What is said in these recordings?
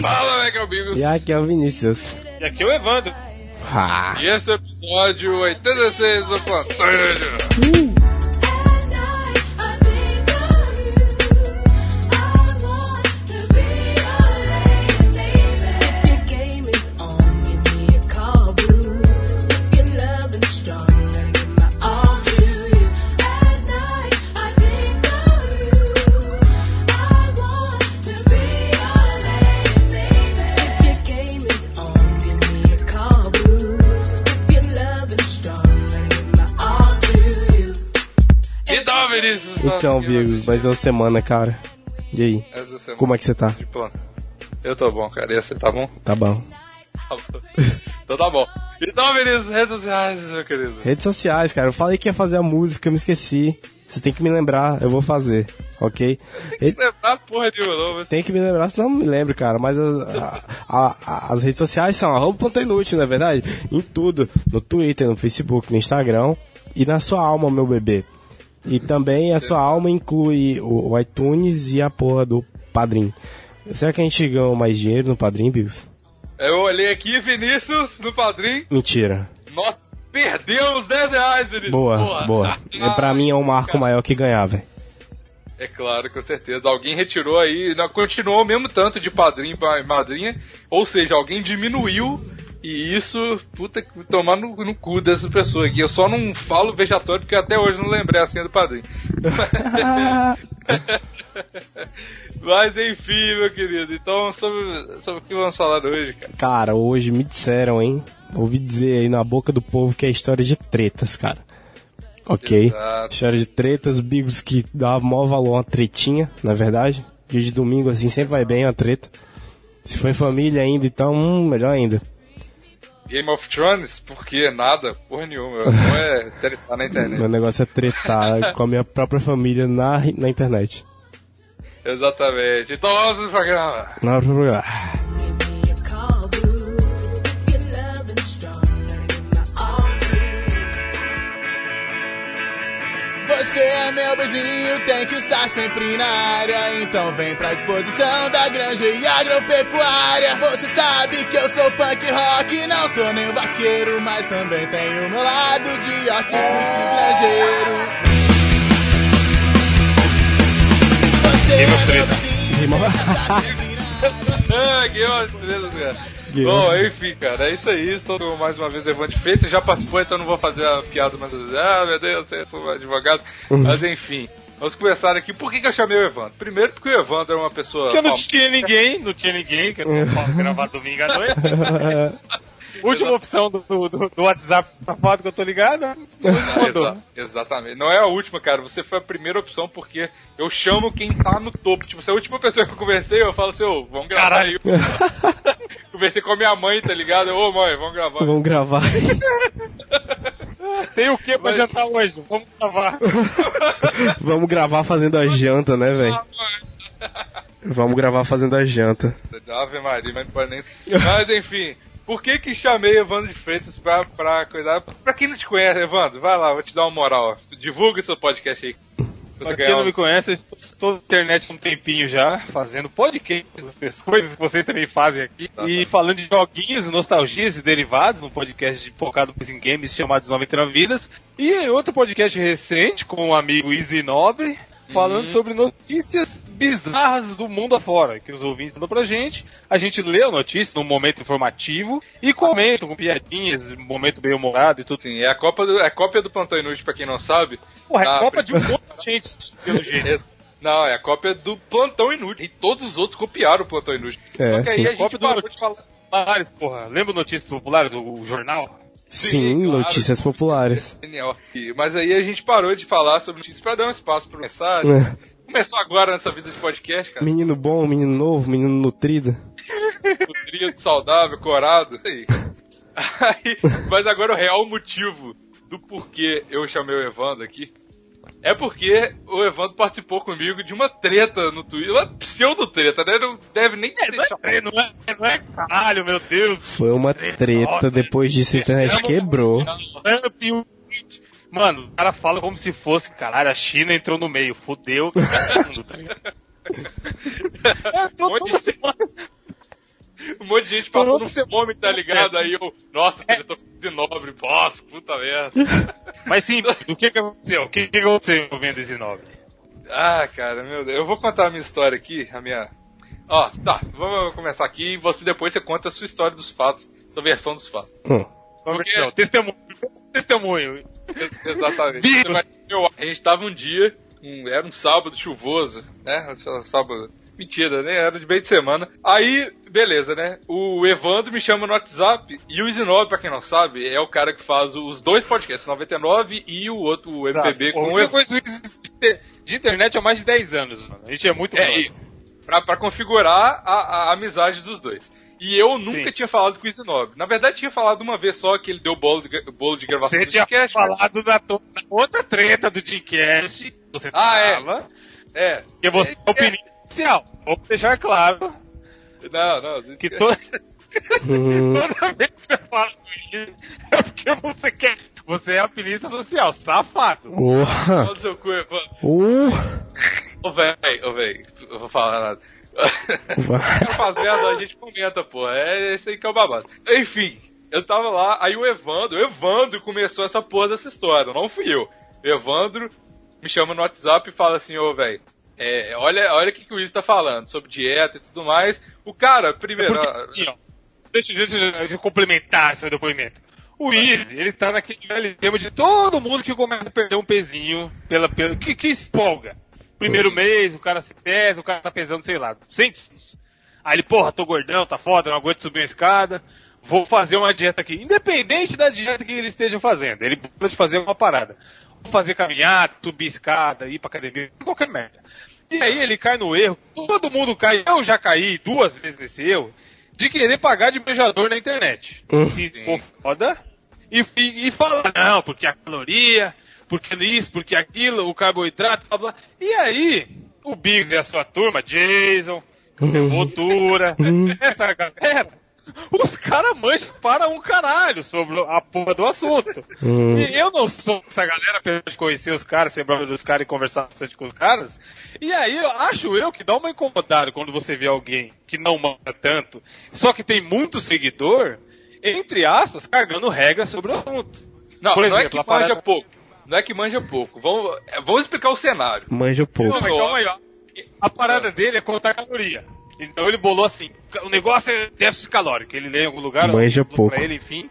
Fala, né, que é o Bigos. E aqui é o Vinícius. E aqui é o Evandro. Ah, E esse é o episódio 86 do Plantão Inútil. Então, então, Bigos, mais uma semana, cara. E aí? Semana Como é que você tá? Eu tô bom, cara. E você tá bom? Tá bom. Tá bom. então tá bom. Então, Vinícius, redes sociais, meu querido. Redes sociais, cara. Eu falei que ia fazer a música, eu me esqueci. Você tem que me lembrar, eu vou fazer, ok? Re- Lembrar porra de novo. Tem que me lembrar, senão não me lembro, cara. Mas a- a- a- as redes sociais são arroba ponto inútil, não é verdade? Em tudo. No Twitter, no Facebook, no Instagram. E na sua alma, meu bebê. E também a sua alma inclui o, iTunes e a porra do Padrim. Será que a gente ganhou mais dinheiro no Padrim, Bigos? Eu olhei aqui, Vinícius, no padrinho. Mentira. Nossa, perdemos 10 reais, Vinícius. Boa, Porra. boa. É, pra mim é um marco maior que ganhar, velho. É claro, com certeza. Alguém retirou aí, não, continuou o mesmo tanto de padrinho pra madrinha, ou seja, alguém diminuiu e isso, puta, que tomar no, no cu dessas pessoas aqui. Eu só não falo vejatório porque até hoje não lembrei a senha do padrinho. Mas enfim, meu querido. Então, sobre, sobre o que vamos falar hoje, cara? Cara, hoje me disseram, hein? Ouvi dizer aí na boca do povo que é história de tretas, cara. Ok? Exato. História de tretas, bigos que dá maior valor a uma tretinha, na verdade. Dia de domingo, assim, sempre vai bem uma treta. Se em família ainda, então, hum, melhor ainda. Game of Thrones? Por quê? Nada? Porra nenhuma. Não é tretar na internet. Meu negócio é tretar com a minha própria família na, na internet. Exatamente. Então vamos pro programa. Na programa. Você é meu vizinho, tem que estar sempre na área. Então vem pra exposição da granja e agropecuária. Você sabe que eu sou punk rock, não sou nem vaqueiro, mas também tenho meu lado de hortifruti granjeiro. É na área. Ah, Game of Thrones, cara. Bom, enfim, cara, é isso aí. Estou mais uma vez Evandro Freitas. Já participou, então não vou fazer a piada, mas. Ah, meu Deus, você foi um advogado. Mas enfim. Vamos começar aqui. Por que, que eu chamei o Evandro? Primeiro porque o Evandro é uma pessoa. Porque não tinha ninguém, não tinha ninguém, que eu não posso gravar domingo à noite. Última opção do, do, do- WhatsApp safado que eu tô ligado. Mandou. exa- exatamente. Não é a última, cara. Você foi a primeira opção porque eu chamo quem tá no topo. Tipo, se é a última pessoa que eu conversei, eu falo assim, ô, vamos gravar aí. Conversei com a minha mãe, tá ligado? Eu, Ô, mãe, vamos gravar. Vamos gravar. Tem o que pra jantar hoje? Vamos gravar. Vamos gravar fazendo a janta, né, velho? Vamos gravar fazendo a janta. Ave Maria, mas não pode nem. Mas enfim, por que que chamei Evandro de Freitas pra, pra cuidar? Pra quem não te conhece, Evandro, vai lá, vou te dar uma moral. Divulga seu podcast aí. Pra quem não me conhece, eu estou na internet há um tempinho já, fazendo podcast, as coisas que vocês também fazem aqui. Tá, e tá. falando de joguinhos, nostalgias e derivados, num podcast focado em games chamado 99 Vidas. E outro podcast recente com o amigo Easy Nobre, falando Uhum. sobre notícias bizarras do mundo afora, que os ouvintes mandam pra gente. A gente lê a notícia num momento informativo e comenta com piadinhas, um momento bem humorado e tudo. Sim, é a Copa do, é a cópia do Plantão Inútil, pra quem não sabe. Porra, é Ah, Copa de um monte de gente, pelo jeito. Não, é a cópia do Plantão Inútil. E todos os outros copiaram o Plantão Inútil. É, Só que aí sim. a gente parou de falar. Populares, porra. Lembra Notícias Populares, o, o jornal? Sim, claro. notícias populares. Genial. Mas aí a gente parou de falar sobre notícias pra dar um espaço pra mensagem. É. Começou agora nessa vida de podcast, cara. Menino bom, menino novo, menino nutrido. nutrido, saudável, corado. Aí. Aí, mas agora o real motivo do porquê eu chamei o Evandro aqui É porque o Evandro participou comigo de uma treta no Twitter, uma pseudo-treta, né? Não deve nem é, não, é, não, é, não é caralho, meu Deus. Foi uma treta, depois disso a internet quebrou. Mano, o cara fala como se fosse, caralho, a China entrou no meio, fodeu mundo, tá ligado? é, todo mundo um monte de gente passando fome, tá ligado? Aí eu, nossa, é. eu tô de nobre, bosta, puta merda. Mas sim, o que que aconteceu? O que que aconteceu vendo esse nobre? Ah, cara, meu Deus, eu vou contar a minha história aqui, a minha... Ó, tá, vamos começar aqui e você depois você conta a sua história dos fatos, sua versão dos fatos. Hum. Porque... Testemunho. Testemunho. Exatamente. a gente tava um dia, um, era um sábado chuvoso, né? Sábado Mentira, né? Era de meio de semana. Aí, beleza, né? O Evandro me chama no WhatsApp e o Isinob, pra quem não sabe, é o cara que faz os dois podcasts, 99 e o outro, o MPB, tá. com o conheço de internet há mais de 10 anos, mano. A gente é muito é, e, pra, pra configurar a, a, amizade dos dois. E eu nunca Sim. tinha falado com o Isinob. Na verdade, tinha falado uma vez só que ele deu bolo de, bolo de gravação Você tinha Dreamcast, falado mas... na, na, outra treta do Dreamcast. Você ah, tava. É. É. Porque você é, opinião especial. Vou deixar claro. Não, não. Que to... toda vez que você fala com ele, é porque você quer. Você é apelista social, safado. Porra. Olha o seu cu, Evandro. Uh. Ô, véi, ô, véi, eu vou falar nada. Faz merda, a gente comenta, pô. É esse aí que é o babado. Enfim, eu tava lá, aí o Evandro, o Evandro começou essa porra dessa história, não fui eu. O Evandro me chama no WhatsApp e fala assim, ô, velho, é, olha, olha o que, que o Wiz tá falando sobre dieta e tudo mais. O cara, primeiro. É porque, ó, deixa, deixa, deixa eu complementar seu depoimento. O Wiz, ele tá naquele velho tema de todo mundo que começa a perder um pezinho pela, pela que, que espolga. Primeiro mês, o cara se pesa, o cara tá pesando, sei lá, 100 quilos. Aí ele, porra, tô gordão, tá foda, não aguento subir uma escada, vou fazer uma dieta aqui. Independente da dieta que ele esteja fazendo, ele pode fazer uma parada. Vou fazer caminhada, subir escada, ir pra academia, qualquer merda. E aí ele cai no erro, todo mundo cai, eu já caí duas vezes nesse erro, de querer pagar de beijador na internet. Uhum. Se for foda, e, e, e falar, não, porque a caloria, porque isso, porque aquilo, o carboidrato, blá blá. E aí, o Biggs e a sua turma, Jason, Devotura, uhum. essa galera, os caras mancham para um caralho sobre a porra do assunto. Hum. E eu não sou essa galera, apesar de conhecer os caras, ser brother dos caras e conversar bastante com os caras. E aí, eu acho eu que dá uma incomodada quando você vê alguém que não manda tanto, só que tem muito seguidor, entre aspas, cargando regras sobre o assunto. Não, Por exemplo, não é que manja parada... pouco. Não é que manja pouco. Vamos, vamos explicar o cenário. Manja pouco. Não, calma aí, ó. A parada dele é contar caloria. Então ele bolou assim, o negócio é déficit calórico. Ele lê em algum lugar, Manja pouco. pra ele, enfim,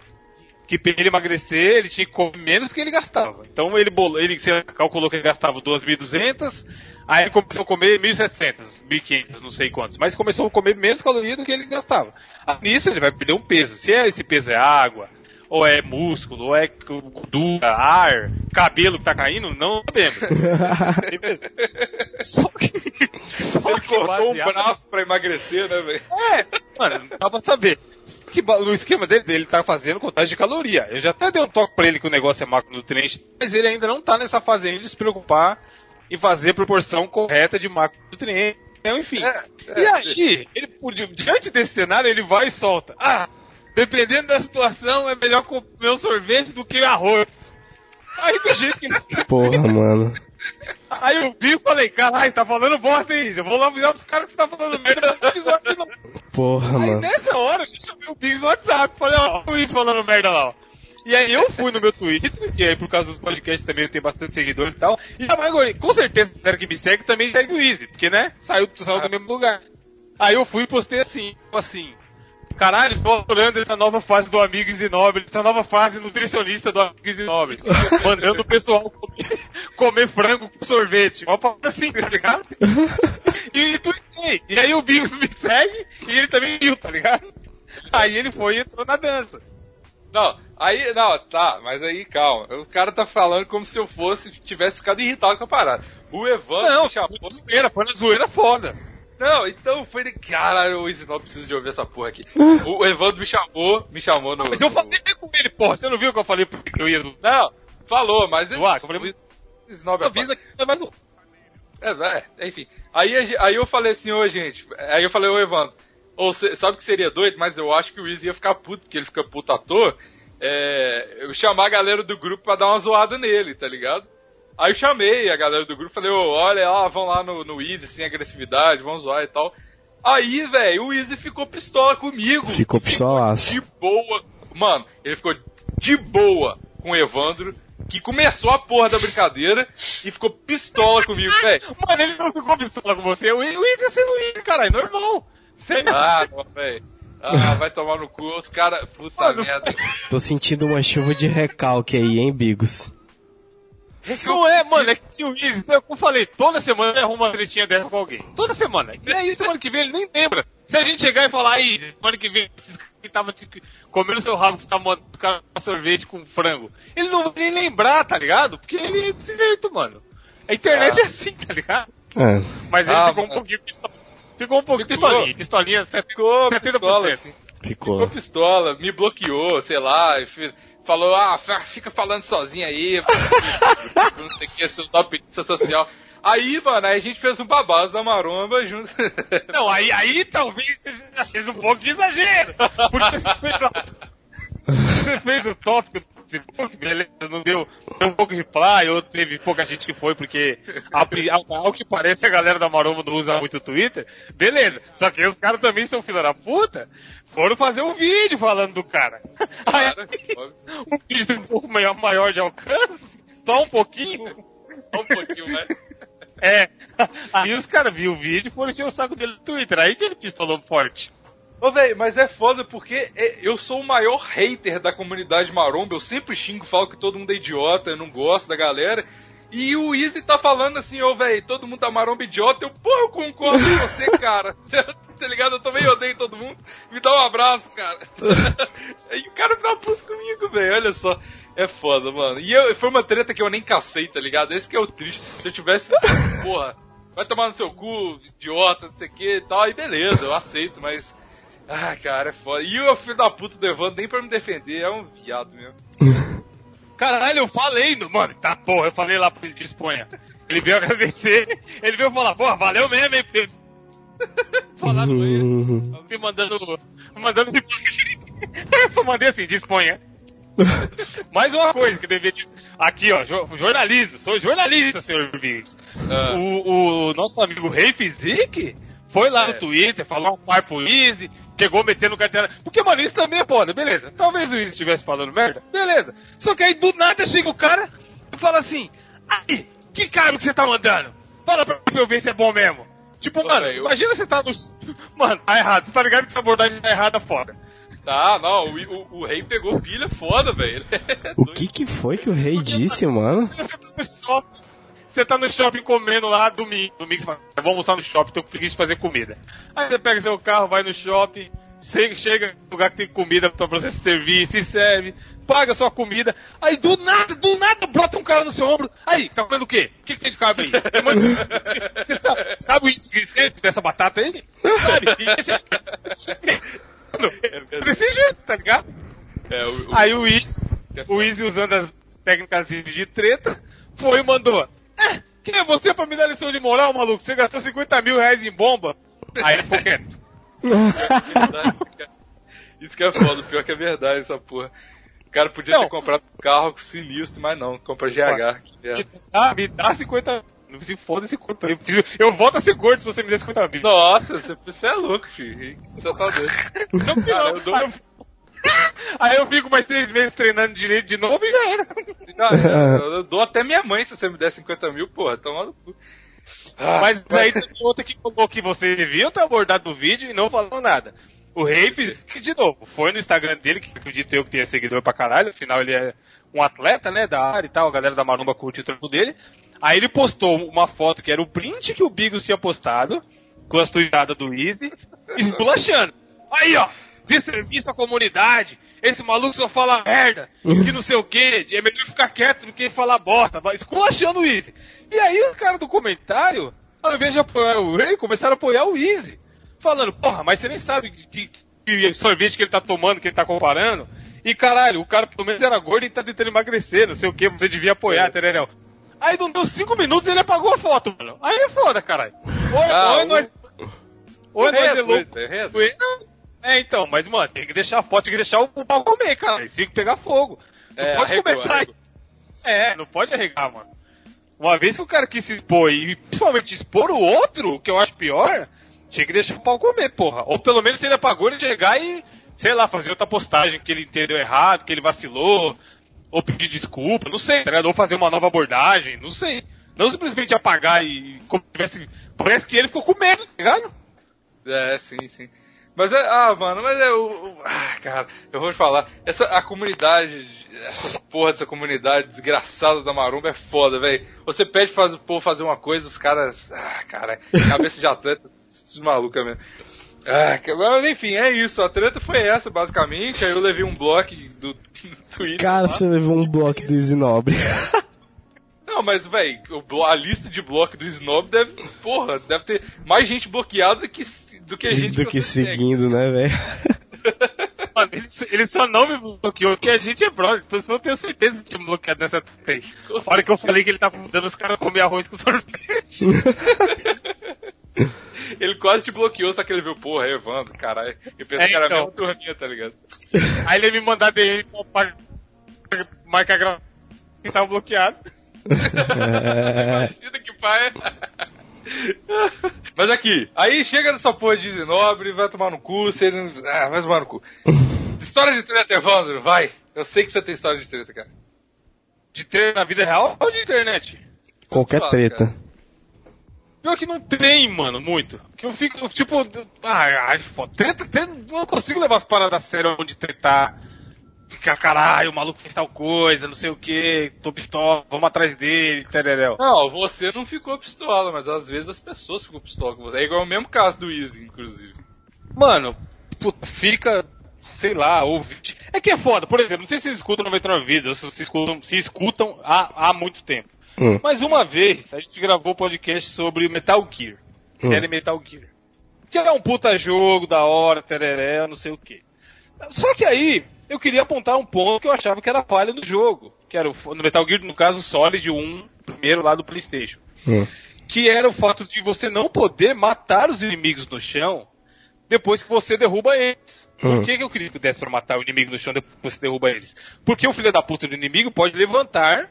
que pra ele emagrecer, ele tinha que comer menos do que ele gastava. Então ele bolou, ele calculou que ele gastava 2.200, aí ele começou a comer 1.700, 1.500, não sei quantos, mas começou a comer menos calorias do que ele gastava. Nisso ele vai perder um peso. Se é, esse peso é água, ou é músculo, ou é gordura, ar, cabelo que tá caindo, não sabemos. só que. Só Ele que cortou um braço pra emagrecer, né, velho? É, mano, não dá pra saber. Que no esquema dele, ele tá fazendo contagem de caloria. Eu já até dei um toque pra ele que o negócio é macronutriente, mas ele ainda não tá nessa fase de se preocupar em fazer proporção correta de macronutriente. Enfim. É, é, e aí, ele, diante desse cenário, ele vai e solta. Ah, Dependendo da situação, é melhor comer um sorvete do que arroz. Aí do jeito que Porra, mano. Aí eu vi e falei, caralho, tá falando bosta aí. Eu vou lá avisar pros caras que tá falando merda no não. Porra, aí, mano. nessa hora, a gente chamei o Biggs no WhatsApp. Falei, ó, o Luiz falando merda lá, ó. E aí eu fui no meu Twitter, que aí por causa dos podcasts também eu tenho bastante seguidores e tal. E a maioria, com certeza, a galera que me segue também segue o Easy, porque né, saiu, saiu ah. do mesmo lugar. Aí eu fui e postei assim, assim, Caralho, estou adorando essa nova fase do Amigos e Nobres, essa nova fase nutricionista do Amigos e Nobres. Mandando o pessoal comer, comer frango com sorvete. Uma palavra assim, tá ligado? E, tuitei. E aí o Bigos me segue e ele também viu, tá ligado? Aí ele foi e entrou na dança. Não, aí, não, tá, mas aí calma. O cara tá falando como se eu fosse, tivesse ficado irritado com a parada. O Evandro não, chamou. Foi na zoeira, foi na zoeira foda. Não, então foi de. Caralho, o não precisa de ouvir essa porra aqui. O Evandro me chamou, me chamou no. Mas eu falei com ele, porra. Você não viu que eu falei que eu ia. Não, falou, mas ele. Uá, falei... Snob à Avisa que é mais um. É, é, enfim. Aí, aí eu falei assim, ô gente. Aí eu falei, ô Evandro, ou cê- sabe que seria doido, mas eu acho que o Easy ia ficar puto, porque ele fica puto à toa. É, eu chamar a galera do grupo pra dar uma zoada nele, tá ligado? Aí eu chamei a galera do grupo, falei, ô, olha lá, vão lá no, no Easy sem agressividade, vão zoar e tal. Aí, velho, o Easy ficou pistola comigo. Ficou pistolaço. De boa. Mano, ele ficou de boa com o Evandro, que começou a porra da brincadeira e ficou pistola comigo, velho. Mano, ele não ficou pistola com você. O ia ser o Wiz, caralho, normal. Sem Ah, velho. Ah, vai tomar no cu, os caras. Puta Mano. merda. Tô sentindo uma chuva de recalque aí, hein, Bigos? Não é, mano, é que o Wiz, eu falei, toda semana ele arruma uma tretinha dessa com alguém. Toda semana. E aí, semana que vem ele nem lembra. Se a gente chegar e falar, aí, semana que vem, esses caras que tava comendo seu rabo, que tava mandando sorvete com frango. Ele não vai nem lembrar, tá ligado? Porque ele é desse jeito, mano. A internet Ah. é assim, tá ligado? É. Mas ele Ah, ficou um pouquinho pistola. Ficou um pouquinho Ficou. pistolinha. Pistolinha, 70%. Ficou pistola, assim. Ficou. Ficou pistola, me bloqueou, sei lá, e fi- falou, ah, fica falando sozinho aí, não sei o que, seus preguiça social. Aí, mano, aí a gente fez um babado da maromba junto. Não, aí, aí talvez você fez um pouco de exagero. Porque você fez, o- tópico do Facebook, beleza, não deu, deu um pouco de reply, ou teve pouca gente que foi, porque a pri- ao, ao que parece a galera da Maromba não usa muito o Twitter, beleza. Só que os caras também são filha da puta, foram fazer um vídeo falando do cara. Aí, um vídeo tem um pouco maior, maior de alcance, só um pouquinho. Só um pouquinho mais. É. Aí os caras viram o vídeo e foram encher o saco dele no Twitter. Aí que ele pistolou forte. Ô, velho, mas é foda porque é- eu sou o maior hater da comunidade maromba. Eu sempre xingo, falo que todo mundo é idiota, eu não gosto da galera. E o Easy tá falando assim, ô, velho, todo mundo da maromba idiota. Eu, pô, eu concordo com você, cara. tá ligado? Eu também odeio todo mundo. Me dá um abraço, cara. e o cara tá puto comigo, velho. Olha só. É foda, mano. E eu, foi uma treta que eu nem cacei, tá ligado? Esse que é o triste. Se eu tivesse, porra, vai tomar no seu cu, idiota, não sei o que e tal. Aí beleza, eu aceito, mas. Ah, cara, é foda. E o filho da puta do Evandro nem pra me defender, é um viado mesmo. Caralho, eu falei, no- mano, tá porra, eu falei lá pra ele de Espanha. Ele veio agradecer, ele veio falar, porra, valeu mesmo, hein? Pe- Falar com ele, Uhum. me mandando, mandando de Eu só mandei assim, de Espanha. Mais uma coisa que deveria dizer. Aqui, ó, jo- jornalismo, sou jornalista, senhor Vigos. Ah. O, o nosso amigo Rei Fizik foi lá É. no Twitter, falou um par pro Easy, chegou metendo carteira. Porque, mano, isso também é foda, beleza. Talvez o Easy estivesse falando merda, beleza. Só que aí do nada chega o cara e fala assim: Aí, que cargo que você tá mandando? Fala pra eu ver se é bom mesmo. Tipo, Pô, mano, eu- imagina você tá no. Mano, tá errado. Você tá ligado que essa abordagem tá errada, foda. Tá, não, o, o, o rei pegou pilha foda, velho. É O que que foi que o rei disse, mano? Você tá no shopping, você tá no shopping comendo lá domingo, domingo você fala, "Eu vou almoçar no shopping, tô com preguiça de fazer comida. Aí você pega seu carro, vai no shopping, chega, chega no lugar que tem comida pra você se servir, se serve, paga sua comida, aí do nada, do nada brota um cara no seu ombro, aí, tá comendo o quê? O que, que tem de carbo aí? Você, sabe, sabe o glicêmico dessa batata aí? Sabe? É Desse jeito, tá ligado? É, o, o, Aí o Easy, o Easy usando as técnicas de treta, foi e mandou. É, quem é você pra me dar lição de moral, maluco? Você gastou 50 mil reais em bomba? Aí ele ficou quieto. Isso que é foda, o pior que é verdade essa porra. O cara podia Não. ter comprado um carro sinistro, mas não, compra GH. que Me dá, me dá 50 Não se foda esse quanto aí. Eu volto a ser gordo se você me der 50 mil. Nossa, você, você é louco, filho. Você tá doido. Não, não. eu dou- Aí eu- fico mais seis meses treinando direito de novo e já era. Eu, eu dou até minha mãe se você me der 50 mil, porra, toma no cu. Ah, Mas aí tem outra que falou que você devia ter abordado o vídeo e não falou nada. O Rei fez, que de novo, foi no Instagram dele, que acredito eu que tenha seguidor pra caralho, afinal ele é um atleta, né, da área e tal, a galera da Marumba curte o trampo dele. Aí ele postou uma foto que era o print que o Bigos tinha postado, com as tuitadas do Easy, esculachando. Aí, ó, de serviço à comunidade, esse maluco só fala merda, que não sei o que, é melhor ficar quieto do que falar bosta, esculachando o Easy. E aí os caras do comentário, ao invés de apoiar o Rei, começaram a apoiar o Easy. Falando, porra, mas você nem sabe que, que sorvete que ele tá tomando, que ele tá comparando. E caralho, o cara pelo menos era gordo e tá tentando emagrecer, não sei o que, você devia apoiar, É. Tererel. Aí não deu cinco minutos ele apagou a foto, mano. Aí é foda, caralho. Ou, Ah, ou é o- nós. Ou é nós é louco. é reto. É, então, mas, mano, tem que deixar a foto, tem que deixar o pau comer, cara. Tem que pegar fogo. Não É, pode arregou, começar. arregou. É, não pode arregar, mano. Uma vez que o cara quis se expor e principalmente expor o outro, que eu acho pior, tinha que deixar o pau comer, porra. Ou pelo menos se ele apagou, ele chegar e, sei lá, fazer outra postagem que ele entendeu errado, que ele vacilou, ou pedir desculpa, não sei, tá ligado? Ou fazer uma nova abordagem, não sei. Não simplesmente apagar e como se tivesse. Parece que ele ficou com medo, tá ligado? É, sim, sim. Mas é, ah, mano, mas é o. Ah, cara, eu vou te falar. Essa, a comunidade, essa porra dessa comunidade desgraçada da Marumba é foda, velho. Você pede para o povo fazer uma coisa, os caras. Ah, cara, cabeça de atleta, malucos mesmo. Ah, mas enfim, é isso. A treta foi essa, basicamente. Aí eu levei um bloco do, do Twitter. Cara, lá. você levou um bloco do Zinobre. Não, mas, velho, a lista de bloco do Snob deve. Porra, deve ter mais gente bloqueada que, do que gente do que seguindo, né, velho? Mano, ele, ele só não me bloqueou porque a gente é brother, então eu tenho certeza que tinha me bloqueado nessa treta aí. A hora que eu falei que ele tava dando os caras comer arroz com sorvete. Ele quase te bloqueou, só que ele viu, porra, é Evandro, caralho. Eu pensei É, que era a então. mesma turminha, tá ligado? Aí ele me mandar DM pra marcar gravação que tava bloqueado. Imagina que pai. Mas aqui, aí chega nessa porra de Zinobre, vai tomar no cu, você não. Ah, vai tomar no cu. História de treta, Evandro, vai. Eu sei que você tem história de treta, cara. De treino na vida real ou de internet? Qualquer Fala, treta. cara. Pior que não tem, mano, muito. Que eu fico, tipo, ai, ai, foda. Treta, treta, eu não consigo levar as paradas a sério onde tretar. Ficar, caralho, o maluco fez tal coisa, não sei o que, tô pistola, vamos atrás dele, tereréu. Não, você não ficou pistola, mas às vezes as pessoas ficam pistola com você. É igual o mesmo caso do Easy, inclusive. Mano, puta, fica, sei lá, ouvinte. É que é foda, por exemplo, não sei se vocês escutam 99 vídeos, ou se vocês escutam, se escutam há, há muito tempo. Hum. Mas uma vez, a gente gravou podcast sobre Metal Gear. Série Metal Gear. Que é um puta jogo, da hora, tereré, não sei o que. Só que aí, eu queria apontar um ponto que eu achava que era falha no jogo. Que era o, no Metal Gear, no caso, o Solid 1, primeiro lá do Playstation. Hum. Que era o fato de você não poder matar os inimigos no chão depois que você derruba eles. Por Hum. que, que eu queria que desse pra matar o inimigo no chão depois que você derruba eles? Porque o filho da puta do inimigo pode levantar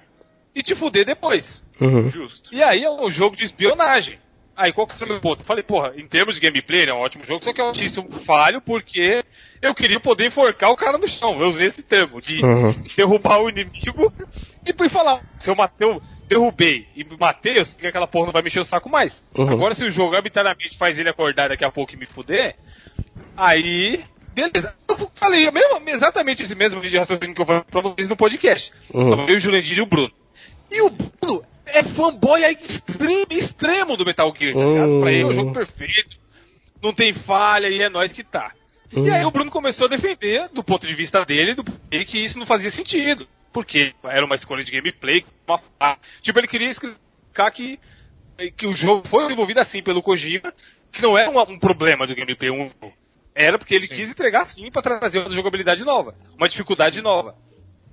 e te fuder depois. Uhum. Justo. E aí é um jogo de espionagem. Aí qual que é o meu ponto? Falei, porra, em termos de gameplay, ele é um ótimo jogo, só que eu achei isso falho porque eu queria poder enforcar o cara no chão. Eu usei esse termo, de Uhum. derrubar o inimigo e depois falar, se eu, matei, eu derrubei e matei, eu sei que aquela porra não vai mexer o saco mais. Uhum. Agora se o jogo arbitrariamente faz ele acordar daqui a pouco e me fuder, aí... Beleza. Eu falei mesmo, exatamente esse mesmo vídeo de raciocínio que eu falei pra vocês no podcast. Uhum. Eu, o Jurandir e o Bruno. E o Bruno é fanboy aí extremo, extremo do Metal Gear, tá ligado? Pra ele é um jogo perfeito, não tem falha e é nós que tá. E aí o Bruno começou a defender, do ponto de vista dele, do que isso não fazia sentido. Porque era uma escolha de gameplay, uma Tipo, ele queria explicar que, que o jogo foi desenvolvido assim pelo Kojima, que não era um, um problema do gameplay 1. Era porque ele quis entregar sim pra trazer uma jogabilidade nova, uma dificuldade nova.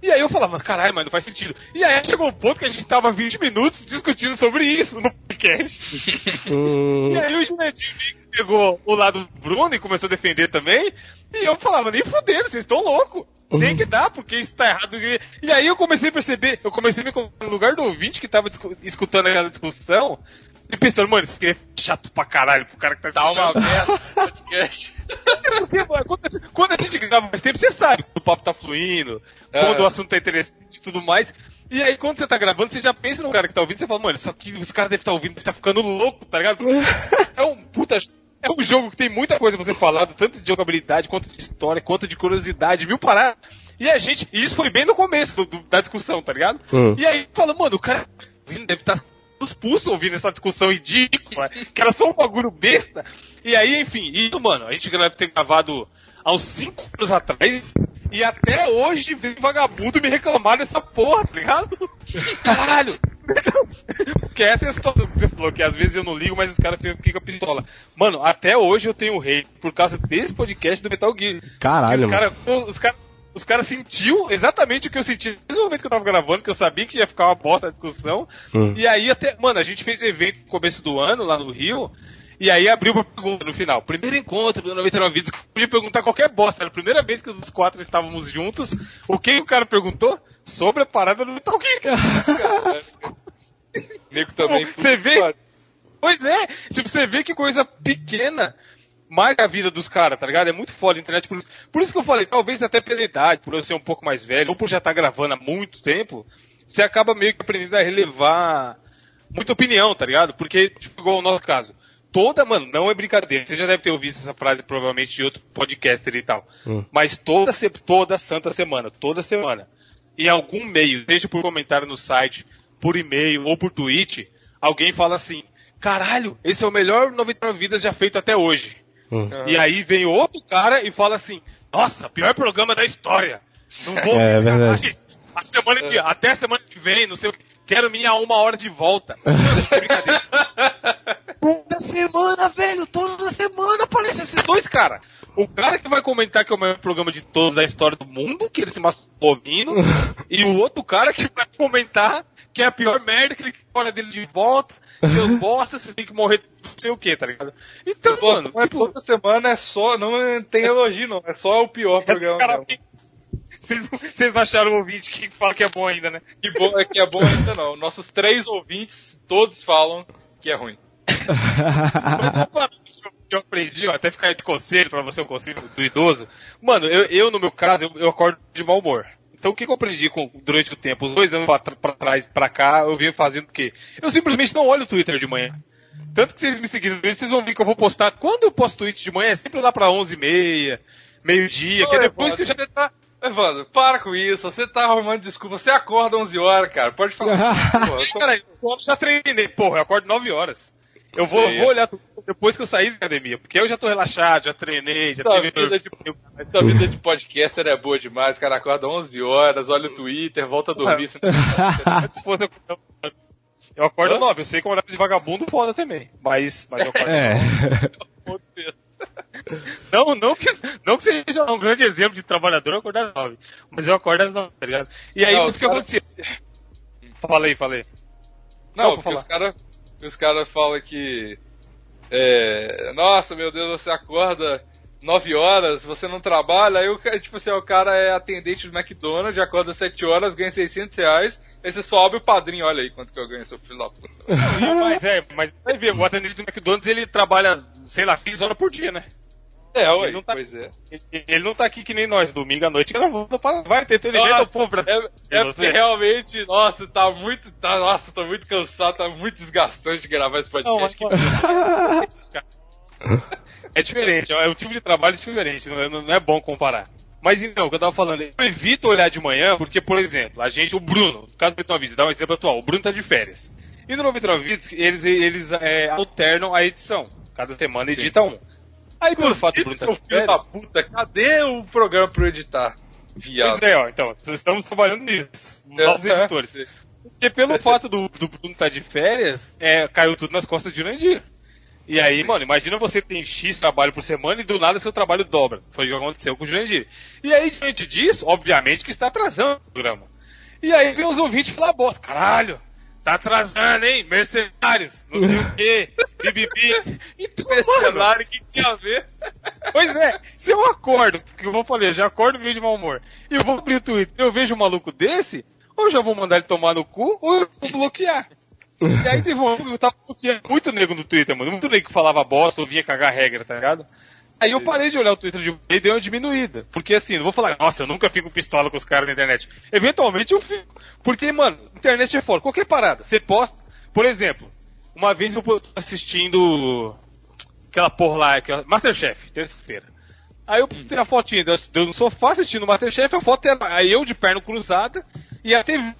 E aí eu falava, caralho, mas não faz sentido. E aí chegou um ponto que a gente tava 20 minutos discutindo sobre isso no podcast. E aí o Jurandir pegou o lado do Bruno e começou a defender também. E eu falava, nem fudendo, vocês estão loucos. Tem que dar, porque isso tá errado. E aí eu comecei a perceber, eu comecei a me colocar no lugar do ouvinte que tava escutando aquela discussão. E pensando, mano, isso aqui é chato pra caralho pro cara que tá Tá uma escutando. merda podcast. Porque, mano, quando, quando a gente grava mais tempo, você sabe quando o papo tá fluindo, É. quando o assunto tá interessante e tudo mais. E aí, quando você tá gravando, você já pensa no cara que tá ouvindo, você fala, mano, isso aqui os caras devem estar ouvindo, deve estar ficando louco, tá ligado? É um puta. É um jogo que tem muita coisa pra ser falado, tanto de jogabilidade, quanto de história, quanto de curiosidade, mil paradas. E a gente, e isso foi bem no começo do- do- da discussão, tá ligado? Hum. E aí fala, mano, o cara ouvindo deve estar os pulsos ouvindo essa discussão ridícula, que era só um bagulho besta. E aí, enfim, isso, mano, a gente deve ter gravado há uns 5 anos atrás. E até hoje vem vagabundo me reclamar dessa porra, tá ligado? Caralho! Porque essa é a situação que você falou, que às vezes eu não ligo, mas os caras ficam ficam pistola. Mano, até hoje eu tenho rei por causa desse podcast do Metal Gear. Caralho, os caras os cara Os caras sentiu exatamente o que eu senti no momento que eu tava gravando, que eu sabia que ia ficar uma bosta a discussão. Hum. E aí até, mano, a gente fez evento no começo do ano lá no Rio. E aí abriu uma pergunta no final. Primeiro encontro do 99 vídeos, podia perguntar qualquer bosta. Era a primeira vez que os quatro estávamos juntos. O que o cara perguntou? Sobre a parada do Metal Gear. Nego também. Você vê? Pois é, tipo, você vê que coisa pequena marca a vida dos caras, tá ligado? É muito foda a internet. Por isso, por isso que eu falei, talvez até pela idade, por eu ser um pouco mais velho, ou por já estar gravando há muito tempo, você acaba meio que aprendendo a relevar muita opinião, tá ligado? Porque, tipo, igual o nosso caso. Toda, mano, não é brincadeira. Você já deve ter ouvido essa frase provavelmente de outro podcaster e tal. Hum. Mas toda, toda santa semana, toda semana, em algum meio, seja por comentário no site, por e-mail ou por tweet, alguém fala assim: caralho, esse é o melhor 99 Vidas já feito até hoje. Hum. E aí vem outro cara e fala assim: nossa, pior programa da história. Não vou É, ver verdade. mais. A semana que, até a semana que vem, não sei o que. Quero minha uma hora de volta. Toda semana, velho, toda semana aparece esses dois caras. O cara que vai comentar que é o melhor programa de todos da história do mundo, que ele se masturbou ouvindo, e o outro cara que vai comentar que é a pior merda, que ele quer a hora dele de volta, seus bosta, vocês têm que morrer, não sei o que, tá ligado? Então, Pô, mano, é tipo, toda semana, é só. Não tem elogio, não. É só o pior esses programa. mesmo. Vocês, não- acharam o ouvinte que fala que é bom ainda, né? Que bom é que é bom ainda não. Nossos três ouvintes, todos falam que é ruim. Mas que eu- aprendi, ó, até ficar de conselho pra você, um conselho do idoso. Mano, eu, eu, no meu caso, eu, eu acordo de mau humor. Então o que, que eu aprendi com- durante o tempo? Os dois anos pra trás, pra cá, eu venho fazendo o quê? Eu simplesmente não olho o Twitter de manhã. Tanto que vocês me seguiram, vocês vão ver que eu vou postar. Quando eu posto tweet de manhã, é sempre lá pra 11h30, meio-dia, que é depois Evandro, que eu já. Tá... Evandro, para com isso. Você tá arrumando desculpa. Você acorda 11 horas, cara. Pode falar. Pô, eu tô- Cara, eu já treinei, porra, eu acordo 9 horas. Eu vou, vou olhar tudo depois que eu sair da academia, porque eu já tô relaxado, já treinei, já Tua teve. vida, de, tua vida de podcaster é boa demais. O cara acorda 11 horas, olha o Twitter, volta a dormir. se fosse eu, eu acordo Hã? 9, eu sei que é um horário de vagabundo foda também. Mas, mas eu acordo É. Não, não que, não que seja um grande exemplo de trabalhador acordar às 9. Mas eu acordo às 9, tá ligado? E aí, Não, isso que cara- acontecia. Fala aí, falei. Não, Não, porque pra os caras os cara falam que. É, nossa, meu Deus, você acorda 9 horas, você não trabalha, aí o tipo assim, o cara é atendente do McDonald's, acorda 7 horas, ganha 600 reais, aí você sobe o padrinho, olha aí quanto que eu ganho, seu filho da puta. Mas é, mas vai ver, o atendente do McDonald's ele trabalha, sei lá, 6 horas por dia, né? É, ué, Ele não tá- pois é. Ele, ele não tá aqui que nem nós, domingo à noite, gravando. Vai ter Nossa, do povo brasileiro. É, é porque realmente, nossa, tá muito, tá, nossa, tô muito cansado, tá muito desgastante gravar esse Não, mas, podcast. É diferente, é um tipo de trabalho diferente, não é, não é bom comparar. Mas então, o que eu tava falando, eu evito olhar de manhã, porque, por exemplo, a gente, o Bruno, no caso do 99 Vídeos, dá um exemplo atual, o Bruno tá de férias. E no 99 Vídeos, eles, eles é, alternam a edição. Cada semana edita um. Aí, pelo fato do Bruno tá seu filho férias, da puta, cadê o programa pra eu editar? Viado. Pois é, ó, então, estamos trabalhando nisso. Novos É, editores. Porque pelo fato do, do Bruno estar de férias, é, caiu tudo nas costas de Jurandir. E aí, mano, imagina você tem X trabalho por semana e do nada seu trabalho dobra. Foi o que aconteceu com o Jurandir. E aí, diante disso, obviamente que está atrasando o programa. E aí vem os ouvintes falar bosta. Caralho, tá atrasando, hein? Mercenários, não sei o quê, bibibi. Então, Mercenário, o que tinha a ver? Pois é, se eu acordo, que eu vou falar, já acordo meio de mau humor, e eu vou abrir o Twitter, eu vejo um maluco desse, ou já vou mandar ele tomar no cu, ou eu vou bloquear. E aí teve um eu tava bloqueando muito nego no Twitter, mano, muito nego que falava bosta, ou vinha cagar regra, tá ligado? Aí eu parei de olhar o Twitter de e dei uma diminuída. Porque assim, não vou falar, nossa, eu nunca fico pistola com os caras na internet. Eventualmente eu fico. Porque, mano, internet é foda. Qualquer parada, você posta. Por exemplo, uma vez eu tô assistindo aquela porra lá, que é Masterchef, terça-feira. Aí eu tenho a fotinha eu no sofá assistindo Masterchef, a foto é aí eu de perna cruzada e a TV.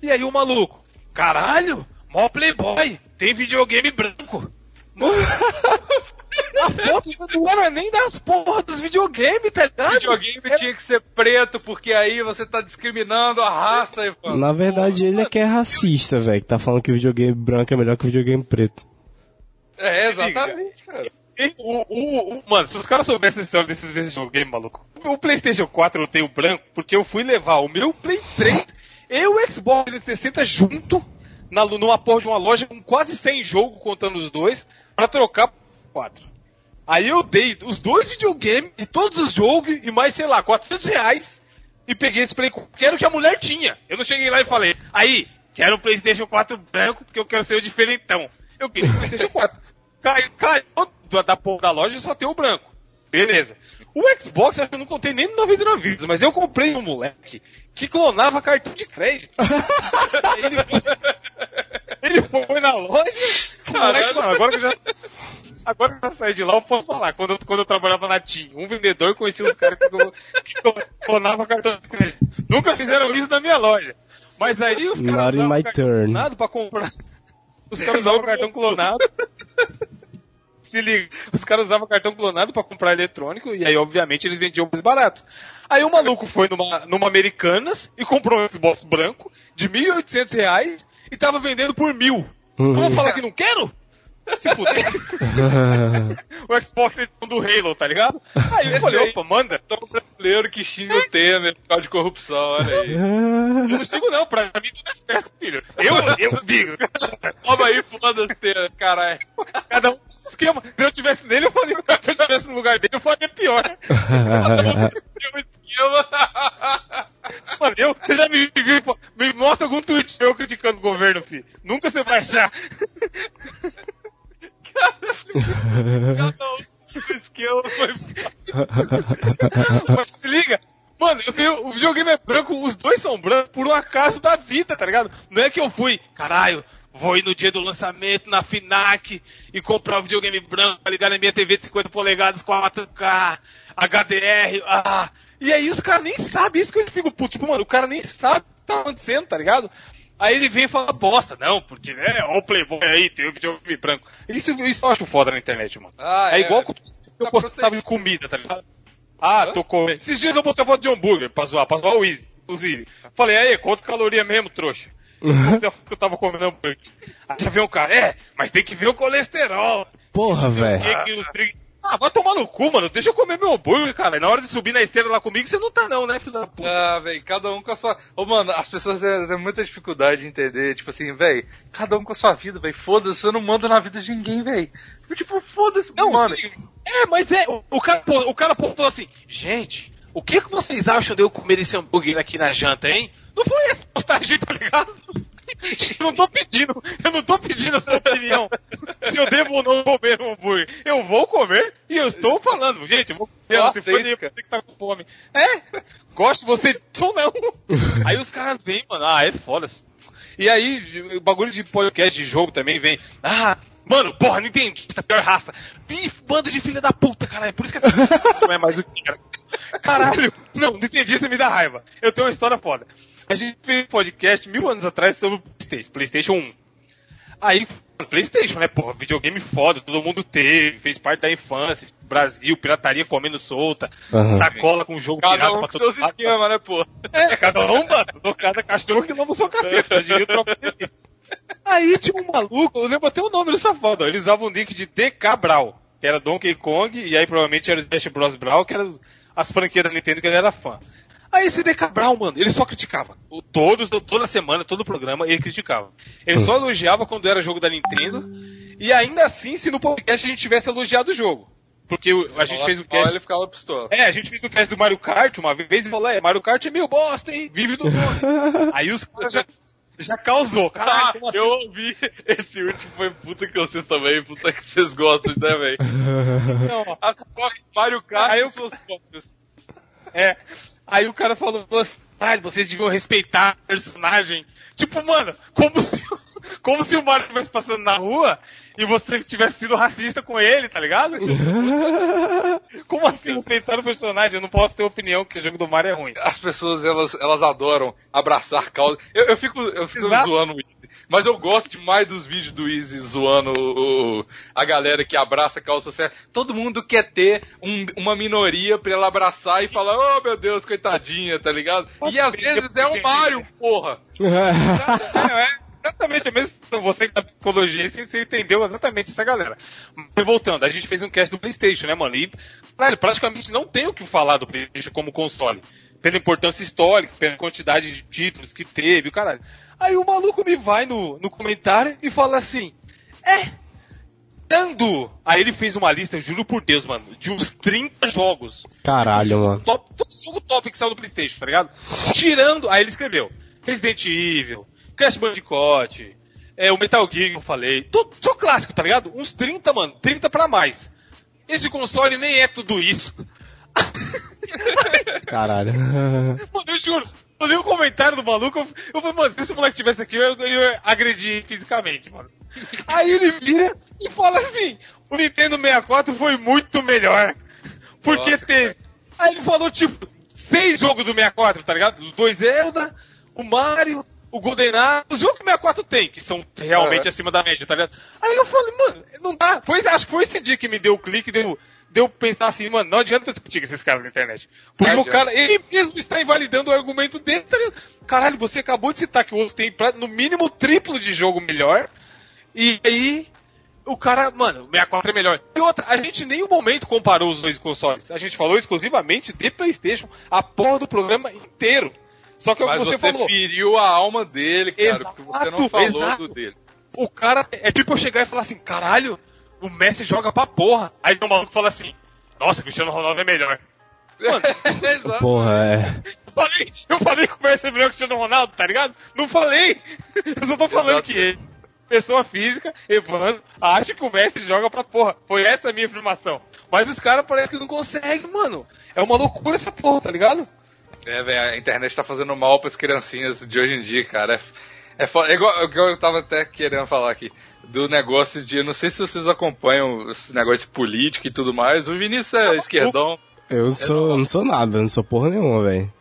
E aí o maluco, caralho, mó playboy, tem videogame branco. a foto não era nem das porras dos videogames, tá ligado? videogame tinha que ser preto, porque aí você tá discriminando a raça, Evandro. Na verdade, ele é que é racista, velho, que tá falando que o videogame branco é melhor que o videogame preto. É, exatamente, cara. O, o, o- mano, se os caras soubessem a história desses videogames, maluco, o PlayStation 4 eu tenho branco porque eu fui levar o meu Play 3 e o Xbox 360 junto na, numa porra de uma loja com quase 100 jogos contando os dois para trocar por 4. Aí eu dei os dois videogames e todos os jogos e mais, sei lá, 400 reais e peguei esse Play 4. Quero que a mulher tinha. Eu não cheguei lá e falei, aí, quero um PlayStation 4 branco porque eu quero ser o diferentão. Eu queria um PlayStation 4. Caiu, caiu da porra da loja e só tem o branco. Beleza. O Xbox eu não contei nem no 99 vidas, mas eu comprei um moleque que clonava cartão de crédito. ele, foi, ele foi na loja. Não, agora que eu já. Agora que eu saí de lá, eu posso falar. Quando eu, quando eu trabalhava na TIM, um vendedor conhecia os caras que, clonavam cartão de crédito. Nunca fizeram isso na minha loja. Mas aí os caras usavam my cartão turn. clonado pra comprar. Os caras usavam cartão clonado. Se liga, os caras usavam cartão clonado pra comprar eletrônico e aí, obviamente, eles vendiam mais barato. Aí o maluco foi numa, numa Americanas e comprou um Xbox branco de 1.800 reais e tava vendendo por mil. Uhum. Vamos falar que não quero? Se fuder. o Xbox é do Halo, tá ligado? Aí eu falei, opa, manda. Então o brasileiro que xinga o Temer por causa de corrupção, olha aí. Eu não sigo não, pra mim tudo é festa, filho. Eu, eu digo. Toma aí, foda-se, caralho. Cada um esquema. Se eu tivesse nele, eu falei, se eu tivesse no lugar dele, eu faria pior. Um. Mano, eu, você já me viu, me mostra algum tweet eu criticando o governo, filho. Nunca você vai achar. Cada um esquema foi Mas se liga, mano, eu tenho, o videogame é branco, os dois são brancos por um acaso da vida, tá ligado? Não é que eu fui, caralho, vou ir no dia do lançamento na FINAC e comprar um videogame branco pra ligar na minha TV de 50 polegadas 4K, HDR, ah. E aí os caras nem sabem isso que eu fico puto. Tipo, mano, o cara nem sabe o que tá acontecendo, tá ligado? Aí ele vem e fala bosta, não, porque, né, ó o Playboy aí, tem o videogame branco. Isso, isso eu acho foda na internet, mano. Ah, é, igual quando eu postava de comida, tá ligado? Ah, tô comendo. Esses dias eu postei foto de hambúrguer pra zoar, pra zoar o Easy, inclusive. Falei, aí, quanto caloria mesmo, trouxa? Postei a foto que eu tava comendo hambúrguer. Aí já veio um cara, é, mas tem que ver o colesterol. Porra, velho. Que que os Ah, vai tomar no cu, mano. Deixa eu comer meu hambúrguer, cara. E na hora de subir na esteira lá comigo, você não tá não, né, filho da puta? Ah, velho, cada um com a sua. Ô, mano, as pessoas têm muita dificuldade de entender. Tipo assim, velho, cada um com a sua vida, velho. Foda-se, você não manda na vida de ninguém, velho. Tipo, foda-se, Não, mano. sim. É, mas é. O, o cara, o cara pontou assim, gente, o que, que vocês acham de eu comer esse hambúrguer aqui na janta, hein? Não foi essa postagem, tá ligado? Eu não tô pedindo, eu não tô pedindo a sua opinião. Se eu devo ou não comer um hambúrguer. Eu vou comer e eu estou falando, gente, eu vou comer, Eu não se cara. você que tá com fome. É, gosto de você ou não. Aí os caras vêm, mano, ah, é foda. E aí, o bagulho de podcast de jogo também vem. Ah, mano, porra, não entendi. Essa pior raça. Ih, bando de filha da puta, caralho. Por isso que essa não é mais o que era. Caralho, não, não entendi, você me dá raiva. Eu tenho uma história foda. A gente fez um podcast mil anos atrás sobre o PlayStation, PlayStation 1. Aí, PlayStation, né, porra, videogame foda, todo mundo teve, fez parte da infância, Brasil, pirataria comendo solta, Aham. sacola com jogo Cada pirata um pra com todo seus esquemas, né, pô? É, cada um, mano. Cada cachorro que lama o seu cacete. Isso. Aí tinha um maluco, eu lembro até o nome do safado. ó, Ele usava um nick de DK Brawl, que era Donkey Kong, e aí provavelmente era o Smash Bros. Brawl, que eram as franquias da Nintendo que ele era fã. Aí esse DK Brawl, mano, ele só criticava. O- Todos, toda semana, todo programa, ele criticava. Ele só elogiava quando era jogo da Nintendo, e ainda assim, se no podcast a gente tivesse elogiado o jogo. Porque a gente fez o cast ele ficava pistola. é, a gente fez o cast do Mario Kart uma vez e falou, é, Mario Kart é meio bosta, hein? Vive do nome. Aí os caras já, já causou, caralho, Ah, assim? eu ouvi esse último foi puta que vocês também, puta que vocês gostam, né, velho? Não, As Mario Kart Aí e eu- suas fotos. é. Aí o cara falou assim, caralho, vocês deviam respeitar o personagem. Tipo, mano, como se, como se o Mario estivesse passando na rua e você tivesse sido racista com ele, tá ligado? Como assim respeitar o personagem? Eu não posso ter opinião que o jogo do Mario é ruim. As pessoas, elas, elas adoram abraçar causa. Eu, eu fico, eu fico Exato. zoando. Mas eu gosto demais dos vídeos do Easy zoando o, o- a galera que abraça a causa social. Todo mundo quer ter um- uma minoria pra ela abraçar e falar, oh meu Deus, coitadinha, tá ligado? E às vezes é o Mario, porra. Não, é, exatamente a mesma. Você que tá psicologia, você, você entendeu exatamente essa galera. Mas voltando, a gente fez um cast do PlayStation, né, mano? E, caralho, praticamente não tem o que falar do PlayStation como console. Pela importância histórica, pela quantidade de títulos que teve, o caralho. Aí o maluco me vai no, no comentário e fala assim: É, dando. Aí ele fez uma lista, juro por Deus, mano, de uns 30 jogos. Caralho, mano. Top, todo jogo top que saiu do PlayStation, tá ligado? Tirando. Aí ele escreveu: Resident Evil, Crash Bandicoot, é, o Metal Gear que eu falei. Tudo, tudo clássico, tá ligado? Uns 30, mano, 30 pra mais. Esse console nem é tudo isso. Caralho. Mano, eu juro. Eu li o comentário do maluco, eu, eu falei, mano, se esse moleque tivesse aqui, eu, eu ia agredir fisicamente, mano. Aí ele vira e fala assim, o Nintendo 64 foi muito melhor. Porque Nossa, teve. Aí ele falou, tipo, seis jogos do 64, tá ligado? Os dois Zelda, o Mario, o GoldenEye, os jogos que o 64 tem, que são realmente Uhum. acima da média, tá ligado? Aí eu falei, mano, não dá. Foi, acho que foi esse dia que me deu o clique, deu, deu pensar assim, mano, não adianta discutir com esses caras na internet. Porque o cara, ele mesmo está invalidando o argumento dele, tá? Caralho, você acabou de citar que o outro tem no mínimo triplo de jogo melhor, e aí o cara, mano, o 64 é melhor. E outra, a gente em nenhum momento comparou os dois consoles. A gente falou exclusivamente de PlayStation, a porra do programa inteiro. Só que é o que Mas você, você, falou. feriu a alma dele, cara, Exato, porque você não falou exato. do dele. O cara é tipo eu chegar e falar assim, caralho, o Messi joga pra porra. Aí o maluco fala assim, nossa, o Cristiano Ronaldo é melhor. Mano. Porra, é. eu falei, eu falei que o Messi é melhor que o Cristiano Ronaldo, tá ligado? Não falei. Eu só tô falando Exato. que ele, pessoa física, Evandro, acha que o Messi joga pra porra. Foi essa a minha afirmação. Mas os caras parecem que não conseguem, mano. É uma loucura essa porra, tá ligado? É, velho, a internet tá fazendo mal pras criancinhas de hoje em dia, cara. É, é, é igual, igual eu tava até querendo falar aqui. Do negócio de. Não sei se vocês acompanham esses negócios de política e tudo mais. O Vinícius é esquerdão. Eu sou, eu não sou nada, não sou porra nenhuma, velho.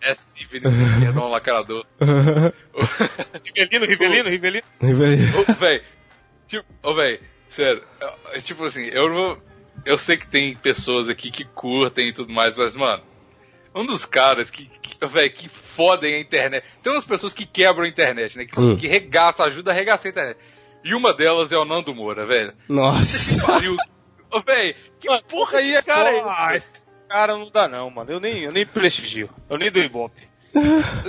É sim, Vinícius é esquerdão lacrador. Rivelino, Rivelino, Rivelino. Ô, véi, tipo, ô, véi, sério, é, tipo assim, eu não. Eu sei que tem pessoas aqui que curtem e tudo mais, mas, mano, um dos caras que, que véi, que fodem a internet. Tem umas pessoas que quebram a internet, né? Que, Hum. que regaçam, ajuda a arregaçar a internet. E uma delas é o Nando Moura, velho. Nossa. Pariu. Ô, véi, que porra aí, cara? Ah, esse? esse cara não dá não, mano. Eu nem, eu nem prestigio. Eu nem dou ibope.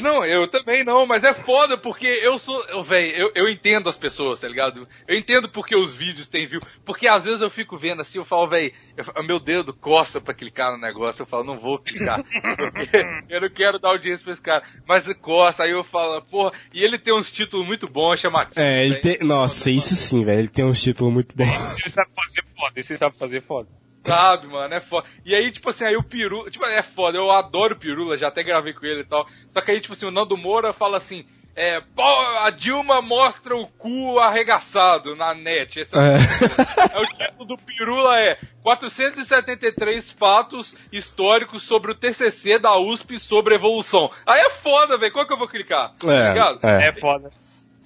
Não, eu também não, mas é foda porque eu sou. Eu, véi, eu, eu entendo as pessoas, tá ligado? Eu entendo porque os vídeos têm view. Porque às vezes eu fico vendo assim, eu falo, falo, meu dedo coça pra clicar no negócio. Eu falo, não vou clicar. Porque eu não quero dar audiência pra esse cara. Mas coça, aí eu falo, porra, e ele tem uns títulos muito bons, chama. É, ele tem. Nossa, isso sim, velho. Ele tem um título muito bom. Ele sabe fazer foda, esse sabe fazer foda. Sabe, mano, é foda. E aí, tipo assim, aí o Pirula, tipo, é foda, eu adoro o Pirula, já até gravei com ele e tal. Só que aí, tipo assim, o Nando Moura fala assim, é, pô, a Dilma mostra o cu arregaçado na net. Esse é, É. é o título do Pirula é 473 fatos históricos sobre o TCC da USP sobre evolução. Aí é foda, velho, qual que eu vou clicar? Tá? É, É é. foda.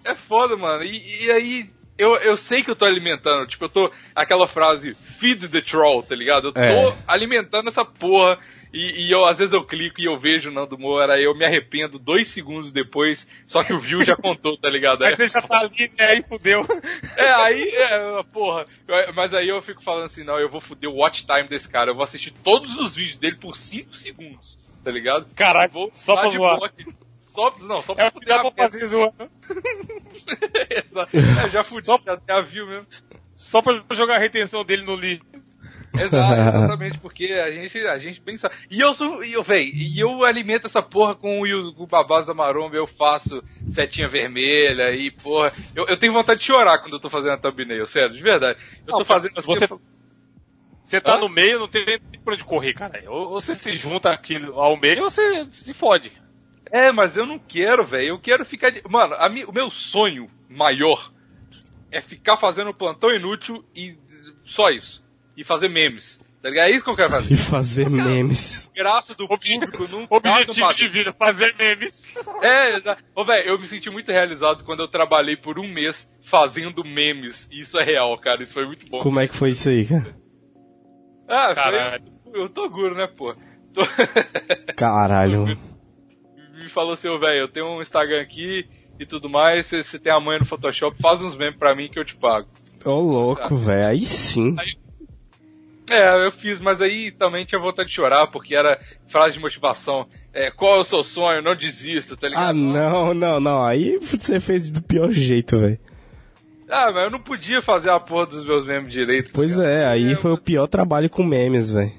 É foda, mano. E, e aí, eu, eu sei que eu tô alimentando. Tipo, eu tô. Aquela frase, feed the troll, tá ligado? Eu tô É. alimentando essa porra. E, e eu, às vezes eu clico e eu vejo o Nando Moura, aí eu me arrependo dois segundos depois, só que o view já contou, tá ligado? Aí É, você já tá ali, né? Aí fudeu. é, aí, é, porra. Eu- Mas aí eu fico falando assim, não, eu vou foder o watch time desse cara, eu vou assistir todos os vídeos dele por 5 segundos, tá ligado? Caralho, Vou só pra de zoar. Só, não, só pra É fuder dá a pra fazer zoando. Exato. Já fudi, já até a view mesmo. Só pra jogar a retenção dele no lixo. Exato, exatamente, porque a gente, a gente pensa. E eu sou. E eu, véi, e eu alimento essa porra com o, com o Babás da Maromba, eu faço setinha vermelha e, porra. Eu, eu tenho vontade de chorar quando eu tô fazendo a thumbnail, sério, de verdade. Eu tô Não, fazendo assim. você- Você tá Hã? no meio, não tem nem pra onde correr, cara. Ou ou você se junta aqui ao meio, ou você se fode. É, mas eu não quero, velho. Eu quero ficar. De... Mano, a mi- o meu sonho maior é ficar fazendo plantão inútil e só isso. E fazer memes. Tá ligado? É isso que eu quero fazer. E fazer memes. Graça do público num Objetivo de vida, fazer memes. É, exato. Ô, velho, eu me senti muito realizado quando eu trabalhei por um mês fazendo memes. E isso é real, cara. Isso foi muito bom. Como é que foi isso aí, cara? Ah, Caralho. foi. Eu tô seguro, né, pô? Tô- Caralho. Falou assim, velho, eu tenho um Instagram aqui e tudo mais, você, tem a manha no Photoshop, faz uns memes pra mim que eu te pago. Ô, louco, velho. Aí sim. É, eu fiz, mas aí também tinha vontade de chorar, porque era frase de motivação. É, qual é o seu sonho? Não desista, tá ligado? Ah, não, não, não. Aí você fez do pior jeito, velho. Ah, mas eu não podia fazer a porra dos meus memes direito. tá Pois é, aí foi o pior trabalho com memes, velho.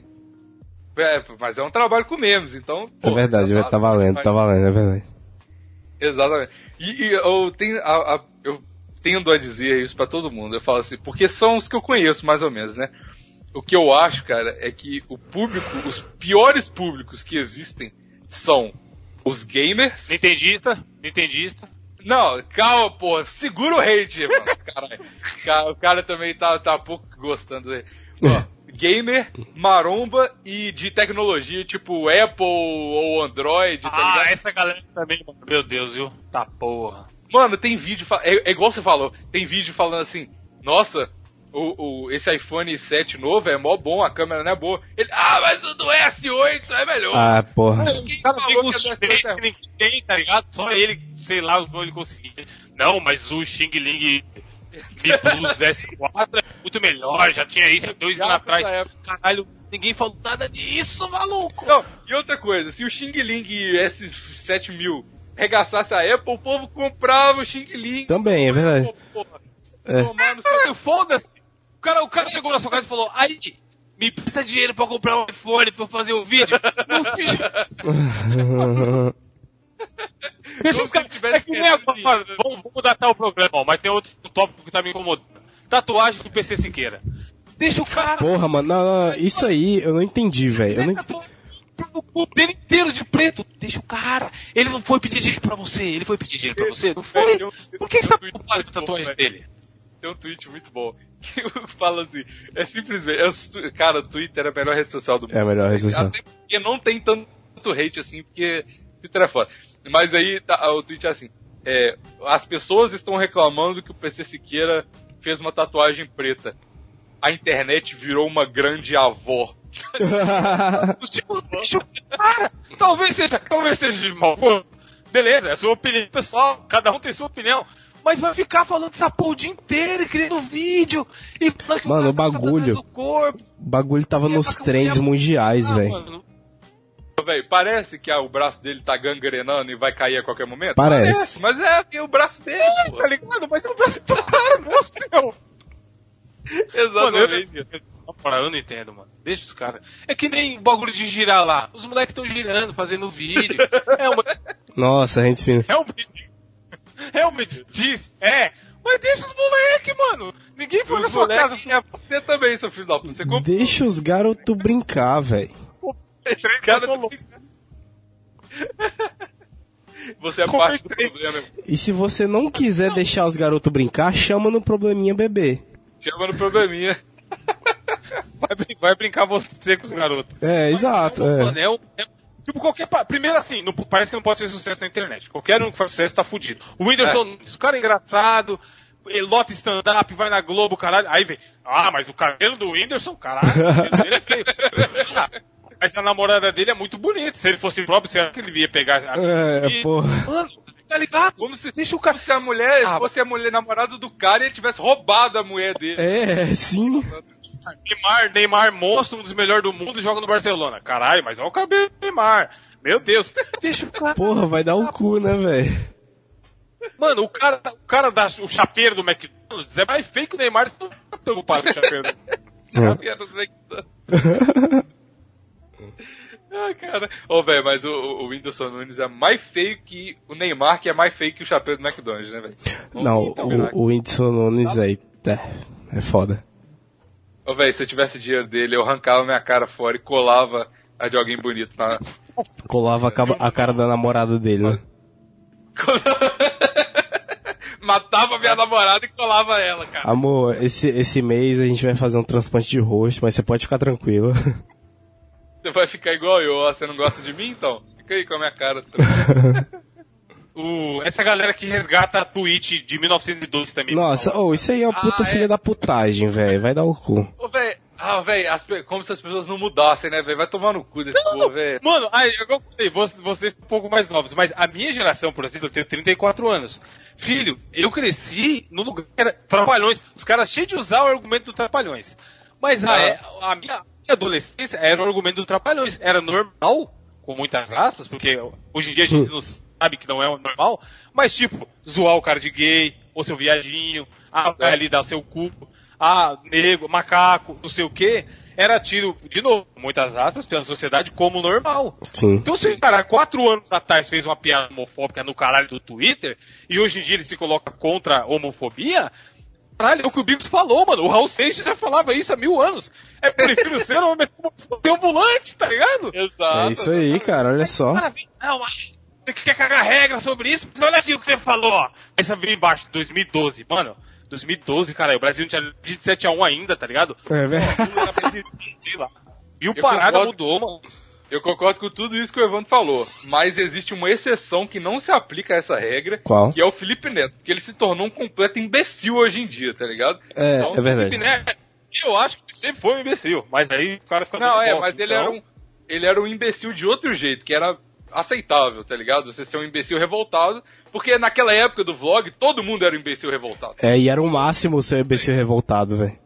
É, mas é um trabalho com memes, então. É pô, verdade, já velho. Tá valendo, tá valendo, é verdade. Exatamente. E, e eu tenho a, a- eu tendo a dizer isso pra todo mundo. Eu falo assim, porque são os que eu conheço, mais ou menos, né? O que eu acho, cara, é que o público, os piores públicos que existem são os gamers. Nintendista, Nintendista. Não, calma, pô, segura o hate, mano. Caralho. Ca- O cara também tá, tá pouco gostando dele. Ó, gamer, maromba e de tecnologia, tipo Apple ou Android, tá Ah, ligado? essa galera também, mano. Meu Deus, viu? Tá porra. Mano, tem vídeo. fa- É, é igual você falou. Tem vídeo falando assim: Nossa, o, o- esse iPhone 7 novo é mó bom, a câmera não é boa. Ele, ah, mas o do S8 é melhor. Ah, porra. O cara falou tem que é que ninguém tem, tá ligado? Só ele, sei lá, ele conseguiu. Não, mas o Xing Ling Mi Plus S4 é muito melhor, já tinha isso dois anos atrás. Caralho, ninguém falou nada disso, maluco! Não, e outra coisa: se o Xing Ling S7000 regaçasse a Apple, o povo comprava o Xing Ling. Também, é verdade. Pô, porra. É. Foda-se! O cara, o cara chegou na sua casa e falou: aí, me presta dinheiro pra comprar um iPhone pra eu fazer o vídeo. Não fiz. Deixa os se caras. tivesse É que nem agora. Vamos, vamos datar o programa, ó, mas tem outro tópico que tá me incomodando. Tatuagem do PC Siqueira. Deixa o cara. Porra, mano, não, não, isso aí eu não entendi, velho. Eu não ent- tatuar O cu dele inteiro de preto. Deixa o cara. Ele não foi pedir dinheiro pra você. Ele foi pedir dinheiro pra você. Não foi. Por que você tá preocupado com a tatuagem dele? Tem um tweet muito bom que fala assim: é simplesmente. é cara, o Twitter é a melhor rede social do mundo. É a melhor rede social. Até porque não tem tanto hate assim, porque Twitter é foda. Mas aí tá- o tweet é assim: é, as pessoas estão reclamando que o PC Siqueira fez uma tatuagem preta. A internet virou uma grande avó. Tipo, deixa o cara. Talvez seja, talvez seja de mal. Beleza, é sua opinião pessoal. Cada um tem sua opinião. Mas vai ficar falando essa porra o dia inteiro, e criando vídeo. E Mano, o tá bagulho. do corpo. O bagulho tava nos trends mundiais, Ah, velho. parece que ah, o braço dele tá gangrenando e vai cair a qualquer momento? Parece. Mas é porque o braço dele, pô. Tá ligado? Mas é o braço do cara, não é o seu. Mano, eu, Exatamente. eu, não entendo, mano. Deixa os caras. É que nem o bagulho de girar lá. Os moleques estão girando, fazendo vídeo. É uma, Nossa, a gente espina. realmente. Realmente diz. É. Mas deixa os moleques, mano. Ninguém foi na Os sua casa. moleques é você também, seu filho da puta. Deixa os garotos brincar, velho. Três loucos. Você é parte do problema. E se você não quiser deixar os garotos brincar, chama no probleminha bebê. Chama no probleminha. Vai, vai brincar você com os garotos. É, exato. É. é um- é- tipo, qualquer. Primeiro assim, não- parece que não pode ter sucesso na internet. Qualquer um que faz sucesso tá fudido. O Whindersson, o cara é engraçado, ele lota stand-up, vai na Globo, caralho. Aí vem, ah, mas o cabelo do Whindersson, caralho, o cabelo dele é feio. mas a namorada dele é muito bonita. Se ele fosse próprio, será que ele ia pegar a É, e- porra. Mano, tá ligado? Como se, Deixa o cara. se a mulher Ah, fosse a mulher namorada do cara e ele tivesse roubado a mulher dele. É, sim. Neymar, Neymar monstro, um dos melhores do mundo, joga no Barcelona. Caralho, mas olha o cabelo do Neymar. Meu Deus. Deixa o cara. Porra, vai dar o cu, né, velho? Mano, o cara, o cara da, o chapeiro do McDonald's é mais feio que o Neymar, você não tá preocupado com o chapeiro. Cara, não é tá. Ah, cara. Ô, velho, mas o, o Whindersson Nunes é mais feio que o Neymar, que é mais feio que o chapéu do McDonald's, né, velho? Não, então o, o Whindersson Nunes, velho, é, é foda. Ô, velho, se eu tivesse dinheiro dele, eu arrancava minha cara fora e colava a de alguém bonito na. Colava a, a cara da namorada dele, né? Matava minha namorada e colava ela, cara. Amor, esse, esse mês a gente vai fazer um transplante de rosto, mas você pode ficar tranquilo. Você vai ficar igual eu, ó. Você não gosta de mim, então? Fica aí com a minha cara. O, essa galera que resgata a tweet de 1912 também. Nossa, oh, isso aí é uma puta Ah, filha é? da putagem, velho. Vai dar o cu. Ô, velho, Ah, velho, como se as pessoas não mudassem, né, velho? Vai tomar no cu desse povo, velho. Mano, aí, eu falei, vocês um pouco mais novos, mas a minha geração, por exemplo, eu tenho 34 anos. Filho, eu cresci no lugar que era Trapalhões. Os caras cheios de usar o argumento do Trapalhões. Mas a, a, minha adolescência era o argumento do Trapalhões. Era normal, com muitas aspas, porque hoje em dia a gente não sabe que não é normal, mas tipo, zoar o cara de gay, ou seu viadinho, ah, vai ali dar o seu cu, ah, nego, macaco, não sei o que, era tido, de novo, muitas aspas, pela sociedade como normal. Sim. Então se o cara quatro anos atrás fez uma piada homofóbica no caralho do Twitter, e hoje em dia ele se coloca contra a homofobia, caralho, é o que o Bigos falou, mano. O Raul Seixas já falava isso há mil anos. É prefiro ser um ambulante, tá ligado? Exato. É isso aí, cara, olha só. Não, mas você quer cagar regra sobre isso? Mas olha aqui o que você falou, ó. Aí você veio embaixo, 2012, mano. 2012, cara, o Brasil não tinha de 7x1 ainda, tá ligado? É verdade. E o parada mudou, mano. Eu concordo com tudo isso que o Evandro falou, mas existe uma exceção que não se aplica a essa regra, Qual? que é o Felipe Neto, porque ele se tornou um completo imbecil hoje em dia, tá ligado? É, então, é verdade. Felipe Neto, eu acho que sempre foi um imbecil, mas aí o cara fica Não, é, mas então... ele era um ele era um imbecil de outro jeito, que era aceitável, tá ligado? Você ser um imbecil revoltado, porque naquela época do vlog, todo mundo era um imbecil revoltado. É, e era o máximo ser imbecil revoltado, velho.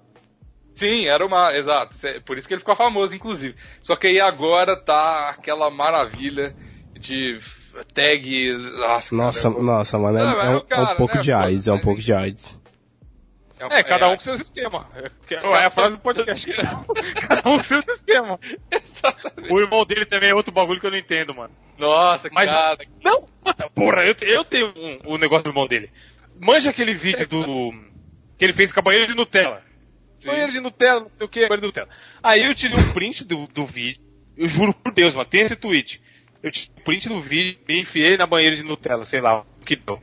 Sim, era uma. Exato. Por isso que ele ficou famoso, inclusive. Só que aí agora tá aquela maravilha de tag. Nossa, nossa, cara, nossa mano, é, é, um, cara, é um pouco né, de AIDS, é um pouco de AIDS. É, é, cada um com seu sistema. É, é a frase do podcast. cada um com seu sistema. Exatamente. O irmão dele também é outro bagulho que eu não entendo, mano. Nossa, Mas, cara. Não, porra, eu, eu tenho um, o um negócio do irmão dele. Manja aquele vídeo do. que ele fez com a banheira de Nutella. Banheiro de Nutella, não sei o que, banheiro de Nutella. Aí eu tirei um print do, do vídeo. Eu juro por Deus, mano, tem esse tweet. Eu tirei um print do vídeo e enfiei na banheira de Nutella, sei lá o que deu.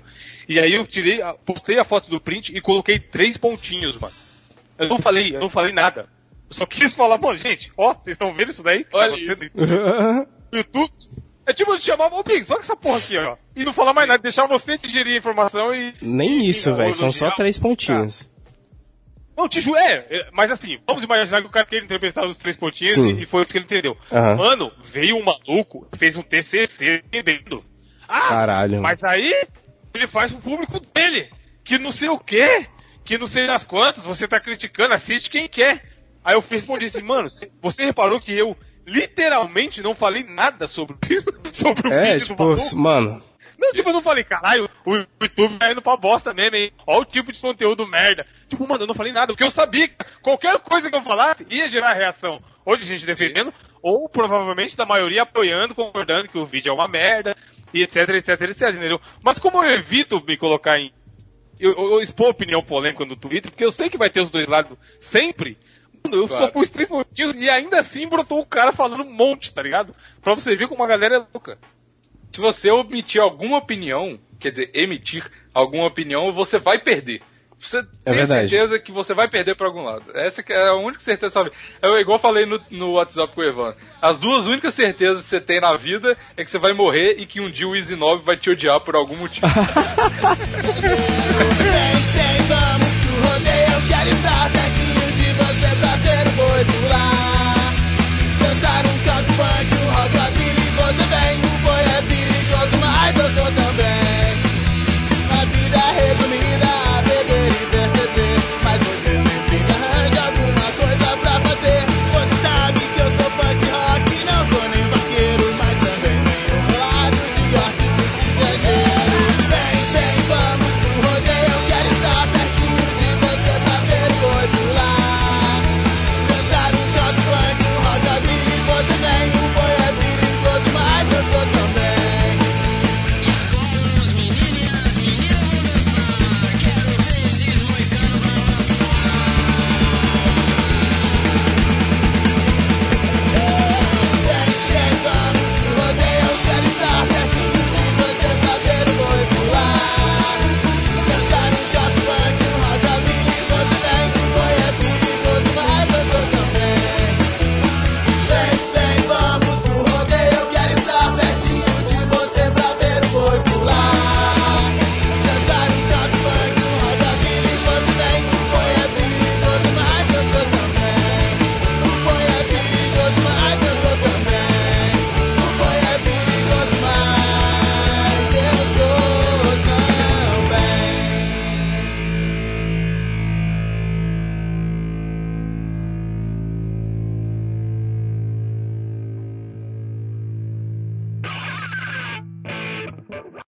E aí eu tirei, postei a foto do print e coloquei três pontinhos, mano. Eu não falei, eu não falei nada. Eu só quis falar, bom, gente, ó, vocês estão vendo isso daí? Olha isso. YouTube. É tipo de chamar o Biggs, olha essa porra aqui, ó. E não falar mais nada, deixar você digerir a informação e. Nem isso, velho, são só três pontinhos. Não, te juro, é, é, mas assim, vamos imaginar que o cara queria interpretar os três pontinhos e, e, foi isso que ele entendeu. Uhum. Mano, veio um maluco, fez um TCC entendendo. Ah, Caralho. Mas aí, ele faz pro público dele. Que não sei o quê, que não sei das quantas, você tá criticando, assiste quem quer. Aí eu respondi assim, mano, você reparou que eu literalmente não falei nada sobre, sobre o é, vídeo tipo, do mano. Não, tipo, eu não falei, caralho, o YouTube tá indo pra bosta mesmo, hein? Olha o tipo de conteúdo merda. Tipo, mano, eu não falei nada, porque eu sabia que qualquer coisa que eu falasse ia gerar reação. Hoje gente defendendo, ou provavelmente da maioria apoiando, concordando que o vídeo é uma merda, e etc, etc, etc, entendeu? Mas como eu evito me colocar em. Eu, eu, eu expor opinião polêmica no Twitter, porque eu sei que vai ter os dois lados sempre. Mano, eu claro. só pus três motivos e ainda assim brotou o cara falando um monte, tá ligado? Pra você ver como a galera é louca se você omitir alguma opinião, quer dizer, emitir alguma opinião, você vai perder. Você é tem certeza que você vai perder para algum lado. Essa é a única certeza da sua vida. Eu, igual falei no, no WhatsApp com o Evan. As duas únicas certezas que você tem na vida é que você vai morrer e que um dia o Easy 9 vai te odiar por algum motivo. Eu quero estar pertinho de você pra ter um boi pular. pessoa também.